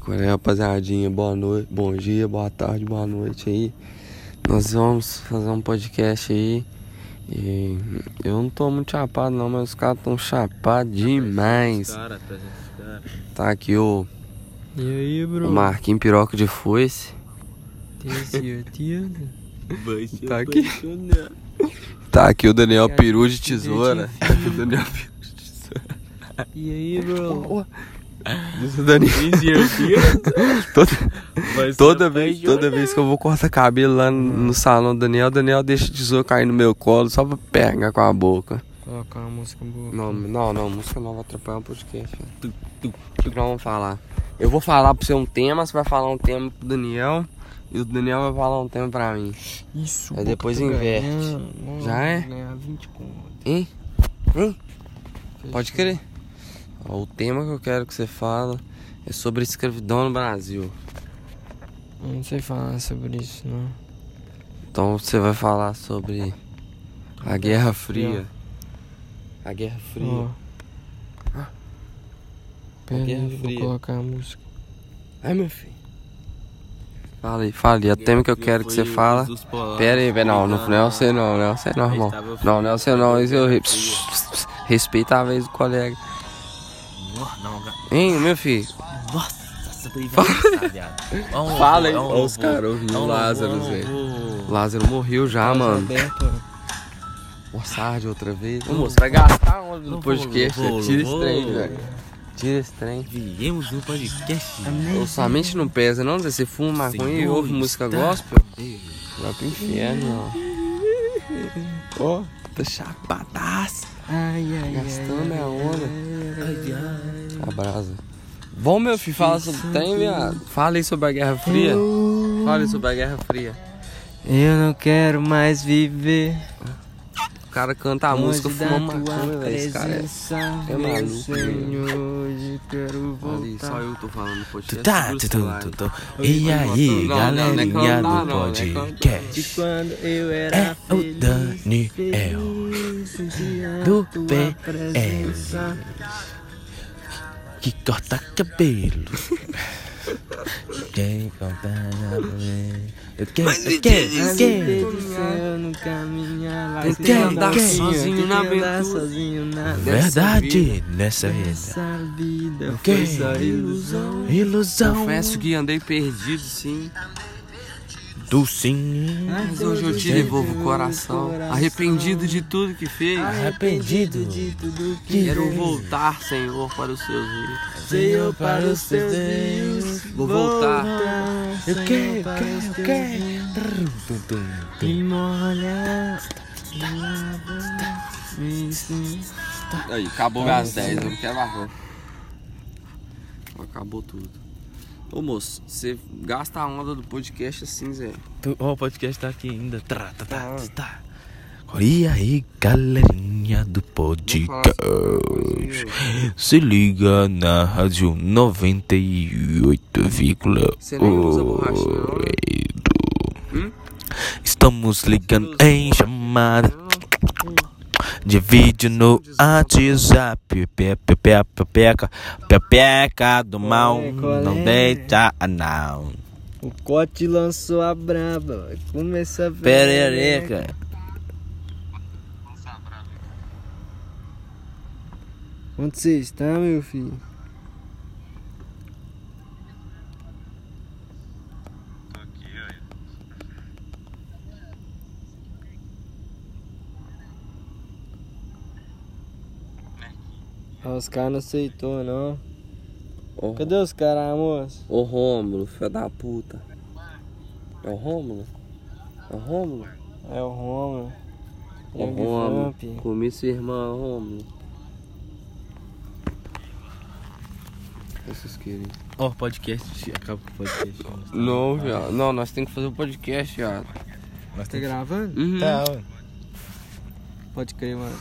Qual é, rapaziadinha? Boa noite, bom dia, boa tarde, boa noite aí. Nós vamos fazer um podcast aí. E eu não tô muito chapado não, mas os caras tão chapados demais. Cara, tá gente, cara. Tá aqui o, E aí, o bro? Marquinhos Piroca de Foice. Tem certeza? Tá aqui. apaixonar. Tá aqui o Daniel Peru de tesoura. Tá aqui o Daniel Peru de tesoura. E aí, bro? Diz o Daniel. Toda, toda vez, toda vez que eu vou cortar cabelo lá no, salão do Daniel, o Daniel deixa a tesoura cair no meu colo só pra pegar com a boca. Colocar uma música boa. Não, não, não, música não vai atrapalhar o podcast. O que nós vamos falar? Eu vou falar pra você um tema, você vai falar um tema pro Daniel e o Daniel vai falar um tema pra mim. Isso, Aí depois inverte. Já é? vou Ganhar 20 conto. Hein? Hein? Pode crer. Ó, o tema que eu quero que você fala é sobre escravidão no Brasil. Eu não sei falar sobre isso, não. Então você vai falar sobre a Guerra Fria. A Guerra Fria. Ó. Pera Guerra aí, vou colocar a música. Ai, meu filho. Fala aí, fala aí. O tema que eu quero que você fala. Pera aí, pera, não, não, não é você não, não é você não, irmão. Não, não é você não, isso eu re- respeita a vez do colega. Não, Hein, meu filho? Nossa, essa daí vai passar, viado. Vamos, Fala aí. Ó, os caras ouvindo o Lázaro, vamos. Lázaro morreu já, mano. Aberta. Moçarde outra vez. Ô, moço, vai gastar onde no podcast? vou, velho. Tira esse trem, velho. Tira esse trem. Viemos no podcast. Ô, sua mente não pesa, não? Você fuma maconha e ouve música gospel? Vai pro inferno, ó. Ó, tá chapadaço. Ai, ai, Gastando a onda. Ai, ai. A brasa. Bom, meu filho, fala sobre o trem, viado. Fala aí sobre a Guerra Fria. Fala aí sobre a Guerra Fria. Eu não quero mais viver. O cara canta a música fumando maconha, velho. Esse cara é... é maluco, Senhor, hoje quero Ali, voltar. só eu tô falando Tu podcast. tá, segura o tu, tu, tu, tu. E aí, Não, não, não é galerinha cantar, do não, não é podcast. quando eu era É o feliz, Daniel sentia do PL. presença. que corta cabelo. Quem cabelo? Eu quero, eu quero, eu quero. Eu caminhar lá. Tentei Tentei andar sozinho, na aventura. sozinho na Verdade nessa vida. Essa vida foi só ilusão. Ilusão Confesso que andei perdido, sim. Do sim. Mas hoje eu te devolvo o coração. Arrependido de tudo que fez. Arrependido de tudo que Quero voltar, Senhor, para os seus rios. Senhor para os teus rios. Vou voltar. Eu quero, para quero, eu quero. Me molha. me lava, me ensina. Aí, acabou as 10, eu não quero mais. Acabou tudo. Ô moço, você gasta a onda do podcast assim, Zé. Ó, o podcast tá aqui ainda. Tá, tá, tá, tá. E aí, galerinha do podcast. Se liga na rádio 98,8. Você nem usa borrachinha, não, né? Hum? Estamos ligando em chamada de vídeo no WhatsApp. Pepeca, pepeca, pepeca do mal. É? Não deita, não. O Cote lançou a braba. Vai começar a Perereca. Onde você está, meu filho? Os caras não aceitou não. Ô, Cadê os caras, moço? Ô Rômulo, filho da puta. É o Rômulo? É o Rômulo? É o Romulo. Ô Young Rômulo. Comi sua irmã, Rômulo. Vocês querem? Ó, podcast. Acaba com o podcast. Não, viado. Não, nós temos que fazer o podcast, viado. Nós Tá gravando? Uhum. Tá, ué. Pode crer, mano.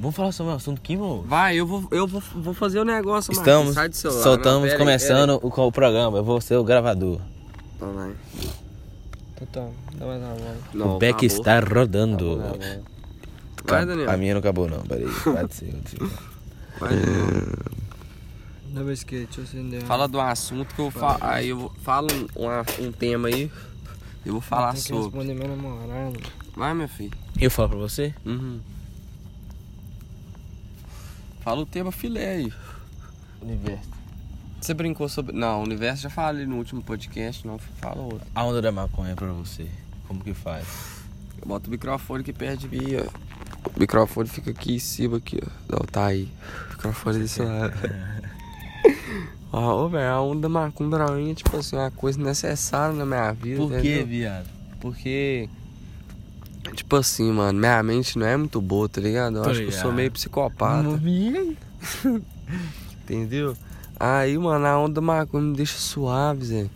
Vamos falar sobre o assunto aqui, mano? Vai, eu vou, eu vou, vou fazer o negócio, Marcos. Estamos, Sai do celular. soltamos, Não, pera aí, começando o, o programa. Eu vou ser o gravador. Tá, vai. Então tá, dá mais uma. Não, o beck acabou. está rodando. Acabou, acabou. Vai, Daniel. A minha não acabou, não. Peraí. Pode ser. pode ser. Vai, Daniel. Dá pra esquerda, deixa eu acender. Fala do assunto que eu falo. Aí eu falo um, um, um tema aí. Eu vou falar Tem que sobre. responder meu namorado. Vai, meu filho. Eu falo pra você? Uhum. Fala o tema filé aí. Universo. Você brincou sobre. Não, o universo já falei no último podcast, não fala outro. A onda da maconha pra você. Como que faz? Eu boto o microfone aqui perto de mim, ó. O microfone fica aqui em cima, aqui, ó. Não, tá aí. O microfone desse lado. Ó, velho, a onda macumba pra mim é, tipo assim, uma coisa necessária na minha vida. Por que, viado? Porque, tipo assim, mano, minha mente não é muito boa, tá ligado? Eu Tô acho que eu sou ligado. meio psicopata. Entendeu? Aí, mano, a onda macumba me deixa suave, Zé.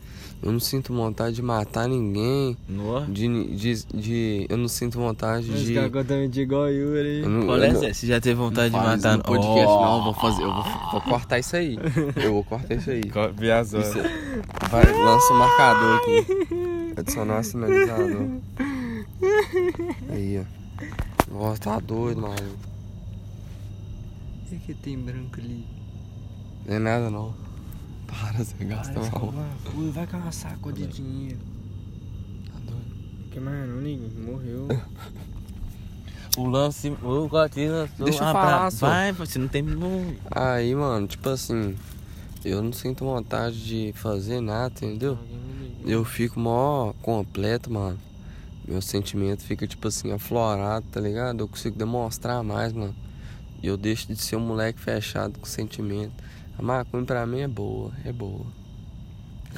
Eu não sinto vontade de matar ninguém. No? De, de, de- eu não sinto vontade Esse de. cara conta de igual Yuri. não- eu é, não- Zé? Você já teve vontade de Faz matar no podcast, Oh. não, eu vou fazer, eu vou, vou cortar isso aí. Eu vou cortar isso aí. Viazou. Vai, lança o marcador aqui. Adicionar o sinalizador. Aí, ó. Nossa, tá doido, mano. O que tem branco ali? Não é nada não. Para, você gasta mal. vai, Ui, vai com uma saco de dinheiro. Tá doido. Que mais não, ninguém morreu. O lance, o lançou. Deixa eu Ah, falar, pra- só. Vai, você não tem. Aí, mano, tipo assim, eu não sinto vontade de fazer nada, entendeu? Eu fico mó completo, mano. Meu sentimento fica, tipo assim, aflorado, tá ligado? Eu consigo demonstrar mais, mano. E eu deixo de ser um moleque fechado com sentimento. A maconha pra mim é boa, é boa.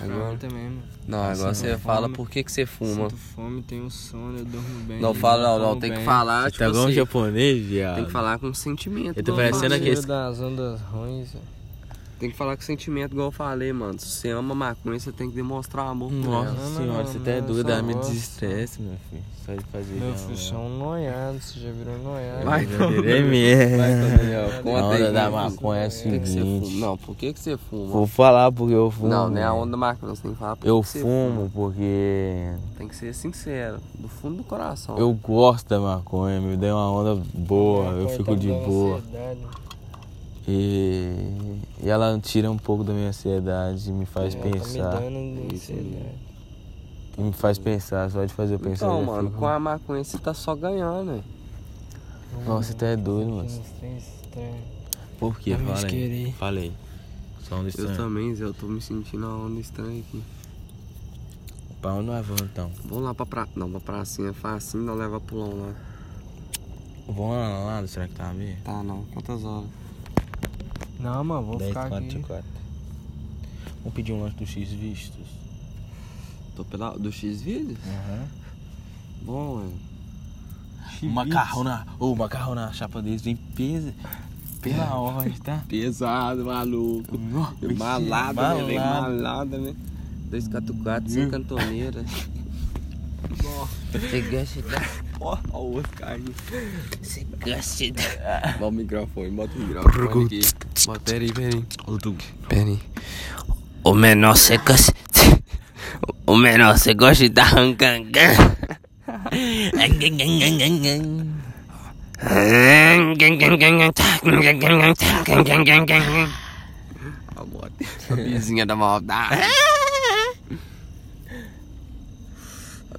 Agora, também, mano. não, agora você fala fome. por que, que você fuma. Sinto fome, tenho sono, eu durmo bem. Não fala, não, não, tem que bem. falar, Você tipo tá igual um assim, japonês, viado. tem que falar com sentimento. Eu tô parecendo falei. aquele- Cheiro das ondas ruins. Tem que falar com sentimento, igual eu falei, mano. Se você ama maconha, você tem que demonstrar amor por Nossa ela. Senhora, não, você tá é dá me desestresse, meu filho. Só de fazer Meu já, filho, né? você é um noiado, você já virou noiado. Vai, não. virei Vai, mesmo. Daniel, A onda aí. da como maconha é você seguinte. fuma? Não, por que, que você fuma? Vou falar porque eu fumo. Não, não é a onda da maconha, você tem que falar por Eu que que você fumo porque Tem que ser sincero, do fundo do coração. eu gosto da maconha, me deu uma onda boa, eu fico de boa. ansiedade. E, e ela tira um pouco da minha ansiedade e me faz É, pensar. Tá me dando Isso ansiedade. E me faz pensar, só de fazer eu pensar. Então, eu mano, fico- com a maconha você tá só ganhando, né? Nossa, você tá é doido, mano. Por quê? Tá aí. esquerei. Falei. Só onda Eu estranha. também, Zé, eu tô me sentindo uma onda estranha aqui. Pra onde nós vamos então? Vamos lá pra pra... Não, pra pracinha é facinho, não leva pulão lá. Vamos lá no lado, será que tá a ver? Tá, não. Quantas horas? Não, mano, vou 10, ficar 4, aqui. 4. Vamos pedir um lanche do X vistos. Tô pela... do X-Vídeos? Aham. Bom, ué. O macarrão na. Ô, o macarrão na chapa deles vem peso. Pela ordem, tá? Pesado, maluco. Malada, né? Vem malada, né? Dois catucados, sem cantoneira. Você gosta da... Ó o outro caindo. Você gosta da... Bota o microfone, bota o microfone aqui. Bota, peraí, peraí. Peraí. O menor você gosta... O menor você gosta da rancangã. A moto. A vizinha da maldade.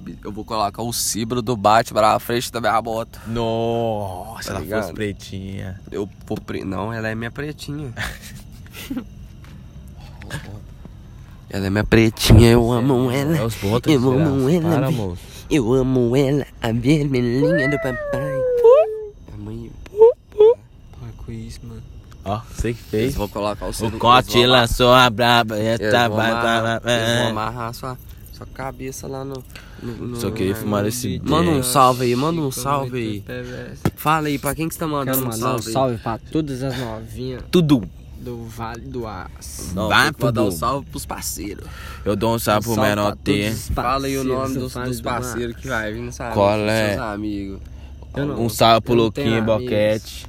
A bi- Eu vou colocar o cibro do Batman na frente da minha moto. Nossa, Tá ela ligado? fosse pretinha. Eu vou pre... Não, ela é minha pretinha. ela é minha pretinha, eu amo ela. É os botas, Eu amo ela. Para, vi- moço. Eu amo ela, a vermelhinha do papai. A mãe. Para com isso, mano. Ó, você que Eles fez. vão colocar o O Cote vão- lançou a braba. E Eles tá vão amarrar, vai eles vão amarrar sua, sua cabeça lá no. no- no- Só queria fumar esse Manda um salve aí, manda um salve aí. Fala aí, pra quem que você tá mandando Quero um mandar um salve? aí? salve pra todas as novinhas Tudo. do Vale do Aço. Não, Vai mandar pro um Dudu. salve pros parceiros. Eu dou um salve pro Salve menor todos T. os Fala aí o parceiros nome do dos, Vale dos do parceiros que vai vir, sabe? Qual Dos é? Seus amigos. Eu não- Um salve pro eu não tenho Luquinha amigos. Boquete.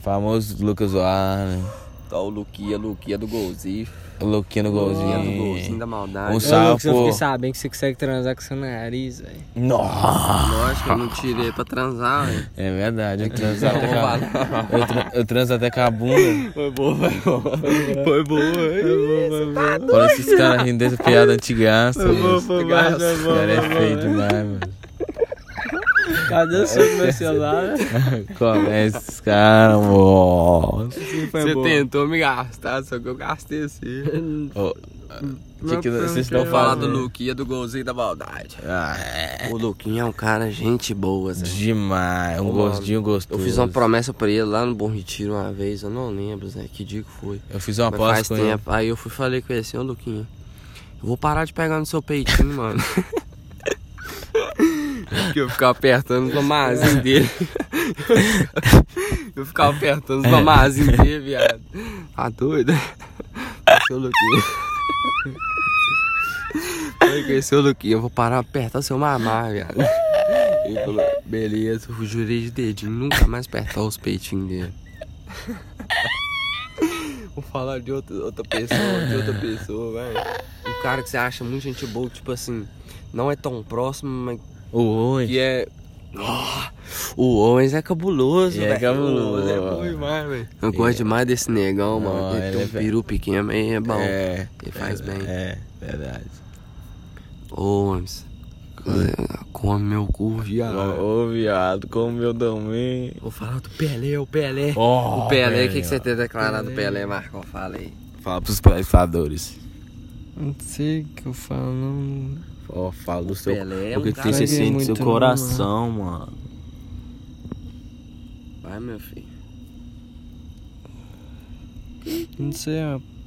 Famoso Lucas Warner. Tá o Luquinha, Luquinha do golzinho. O Luquinha no Luquinha do golzinho golzinho. da maldade. Um Ô, salve. Lucas, eu sabendo que você consegue transar com seu nariz, velho. Nossa! Lógico, eu não tirei pra transar, velho. É verdade, eu transo até Vou com a... eu, tra- eu transo até com a bunda. Foi boa, foi boa. Foi boa, Olha esses caras rindo dessa piada antigaça. Foi bom, mano. foi bom, Graças. foi Esse bom, cara é foi feio demais, mano. Cadê o seu meu celular? É esses caras, Você tentou me gastar, só que eu gastei assim. Ô, que que Não, vocês estão falar do falando? Luquinha do golzinho da maldade. Ah, é. O Luquinha é um cara gente boa, Zé. Demais, um Ô, gostinho gostoso. Eu fiz uma promessa pra ele lá no Bom Retiro uma vez, eu não lembro, Zé, que dia que foi. Eu fiz uma Mas faz aposta com ele. tempo. Aí eu fui e falei com ele assim, ô Luquinha, eu vou parar de pegar no seu peitinho, mano. Porque eu ficava apertando os mamazinhos dele. eu ficava apertando os mamazinhos dele, viado. Tá doido? Seu Luquinha. Falei com seu Luquinha, eu vou parar apertar seu mamar, viado. Ele falou, beleza, eu jurei de dedinho, nunca mais apertar os peitinhos dele. Vou falar de outra, outra pessoa, de outra pessoa, velho. Um cara que você acha muito gente boa, tipo assim, não é tão próximo, mas O Oi. que é. Ah, o Owens é cabuloso, é velho. cabuloso. O Owens é bom demais, velho. Eu gosto demais desse negão, Não, mano. Ele, ele tem é um peru pequeno, mas é bom. É. Ele faz é, bem. É, verdade. Owens, come meu cu, viado. Ô, viado, como meu também. Vou falar do Pelé, o Pelé. Oh, o Pelé, o que, que você tem declarado do Pelé, Marcão? Fala aí. Fala pros telespectadores. Não sei o que eu falo, não. Ó, fala do seu. Pelé é o que um que cara você que sente no muito seu coração, mano. Vai, meu filho. Não sei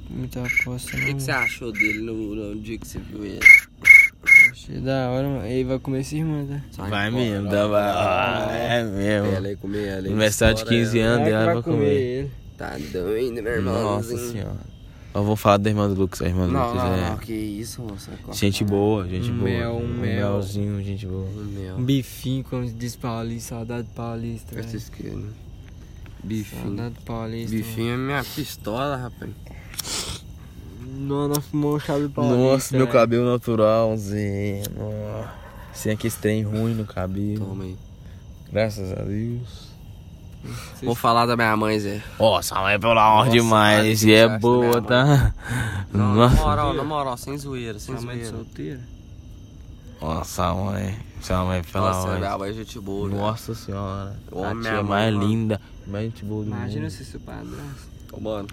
muita aposta, O não. que, que você achou dele no, no dia que você viu ele? Achei da hora, mano. Ele vai comer esse irmão, tá? Sai Vai mesmo, dá, vai. Ah, é mesmo. Pelé comer ela. Aniversário de 15 anos que dela vai vai comer. Tá doido, meu Nossa irmãozinho. senhora. Eu vou falar da irmã do Lucas, a irmã do Não, Lucas não, é. não, que isso, moça. Gente boa, gente Um boa. mel, um mel. melzinho, gente boa. Um mel. Um bifinho, como diz Paulista, saudade de Paulista, que, né? Bifinho. Saudade de Paulista. Bifinho é minha pistola, rapaz. Não, não fumou chave de Paulista. Nossa, meu cabelo naturalzinho. Nossa. Sem aquele trem ruim no cabelo. Toma aí. Graças a Deus. Vou falar da minha mãe, Zé. Nossa, a mãe é pela honra Nossa, demais. E é que boa, minha tá? Não, na Nossa. moral, na moral, sem zoeira, sem Sua mãe de zoeira. solteira? Nossa, mãe. Sua mãe é pela Nossa, minha mãe é gente boa, velho. Nossa senhora. Eu a tia mais mãe, mano. linda. Mais gente boa do Imagina mundo. se seu padrasto. Ô, mano,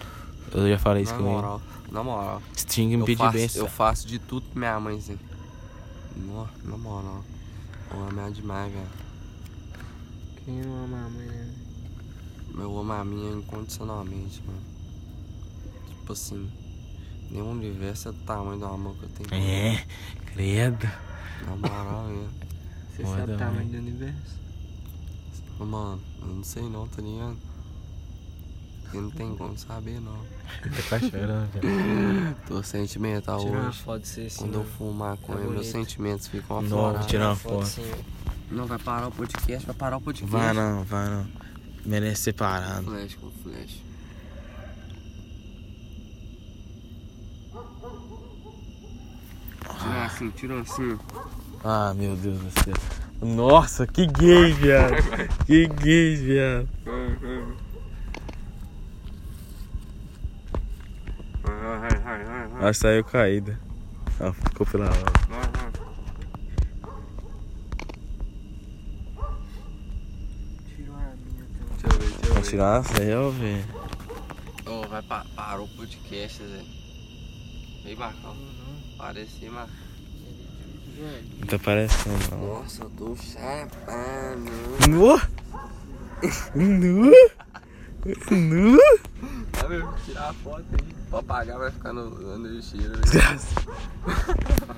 Eu já falei isso na com ele. moral, na moral. String me Eu pedir benção. eu faço de tudo pra minha mãe, Zé. Nó, na moral. Eu amo ela demais, velho. Quem não ama a mãe, né? Eu amo a minha incondicionalmente, mano. Tipo assim, nenhum universo é do tamanho do amor que eu tenho. É, credo. Na moral, é. Você Boa sabe o tamanho do universo? Mano, eu não sei não, tá ligado? Porque não tem como saber, não. Tá quase chorando, velho. Tô sentimental Tirar uma hoje. foto de você assim. Quando eu fumar com Tá ele, meus sentimentos ficam Não, aflorados. vou tirar uma foto assim. Não, vai parar o podcast, vai parar o podcast. Vai não, vai não. Merece separado. Flash com flash. Tira assim, tira assim. Ah, meu Deus do céu. Nossa, que gay, viado. Que gay, viado. Vai, vai, vai, vai, vai. Ah, saiu caída. Ah, ficou pela hora. vai, vai. Tirou a minha também. Deixa ver, deixa eu Vai ver. tirar a selfie? Ô, vai pa parou o podcast, Zé. Vem, Marcão. Parece, Marcão. Não tá parecendo, não. Nossa, eu tô chapado. Nu! Nu! Nu! Vai mesmo, tirar a foto aí. Pra apagar vai ficar no, no vestido. né?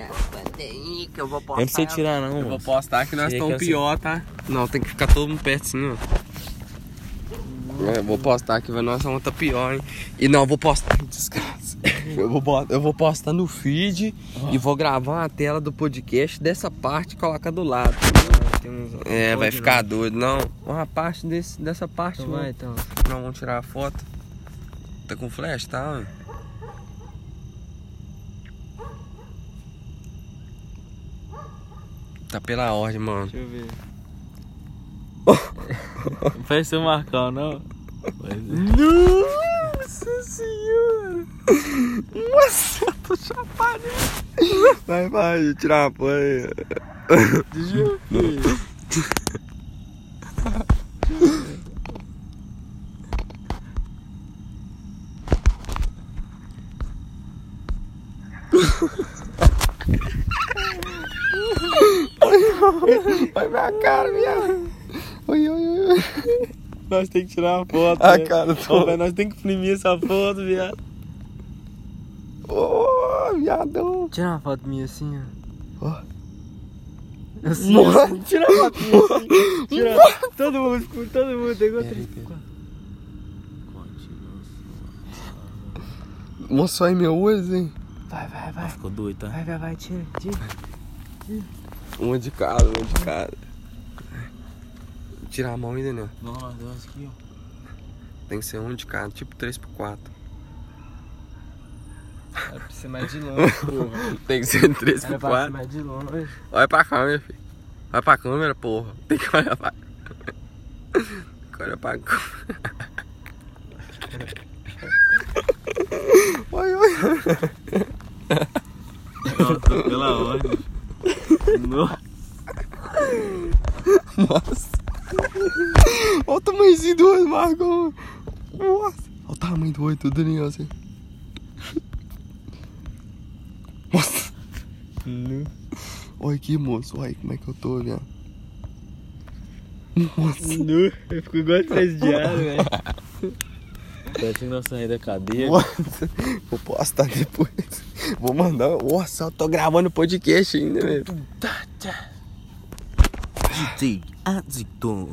Vai tirar a foto aí que eu vou postar. Precisa tirar, não, Eu vou postar que nós estamos que pior, tá? Não, tem que ficar todo mundo perto assim, ó. É, vou postar aqui, vai nossa onda tá pior, hein? E não, vou postar. Desgraça. Eu vou, bot- eu vou postar no feed e vou gravar a tela do podcast dessa parte e colocar do lado. Uns... É, vai Pode ficar doido. Não, uma parte desse, dessa parte. Então não. vai, então. Não, vamos tirar a foto. Tá com flash, tá? ué? Tá pela ordem, mano. Deixa eu ver. Não faz seu Marcão, não? É. Nossa senhora! Nossa, eu tô chapado. Vai, vai, deixa eu tirar a porra aí. Deixa minha cara, viado. Oi, oi, oi, oi. Nós tem que tirar uma foto. A né? cara Ô, toda. velho, nós tem que imprimir essa foto, viado. Ô, viadão. Tira uma foto minha assim, ó. Ó. Assim, Nossa. assim. Tira uma foto minha assim. Tira. Todo mundo, todo mundo. Tem outro. Mostrou aí meu olho, hein? Vai, vai, vai. Ficou doido, tá? Vai, vai, vai. Tira, tira. Uma de cada, uma de cada. Tirar a mão ainda, né? Não, nós dois aqui, ó. Tem que ser um de cada, tipo 3x4. Era pra ser mais de longe, porra. Tem que ser Era pra ser 3x4. mais de longe. Olha pra câmera, filho. Olha pra câmera, porra. Tem que olhar pra Olha pra câmera. Oi, oi. Não, tô pela ordem. Não. Nossa. Olha o tamanhozinho do olho, Marcão. Nossa. Olha o tamanho do olho, tudo ó, assim. Nossa. Olha aqui, moço. Olha como é que eu tô, viado. Nossa. Nu. Eu fico igual presidiário, velho. Parece que nós saímos da cadeia. Nossa. Vou postar depois. Vou mandar. Nossa, eu tô gravando podcast ainda, velho. DJ Aziton.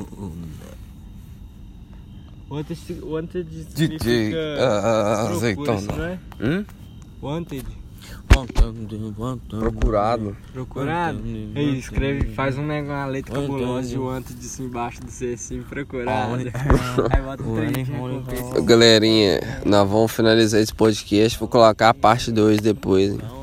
Wanted, wanted DJ significa ah, azeitona. isso não é? Hum? Wanted. Procurado. Procurado? Aí escreve, faz um negócio, uma letra cabulosa de wanted isso embaixo do C assim, procurado. Aí bota Galerinha, nós vamos finalizar esse podcast. Vou colocar a parte 2 depois, hein?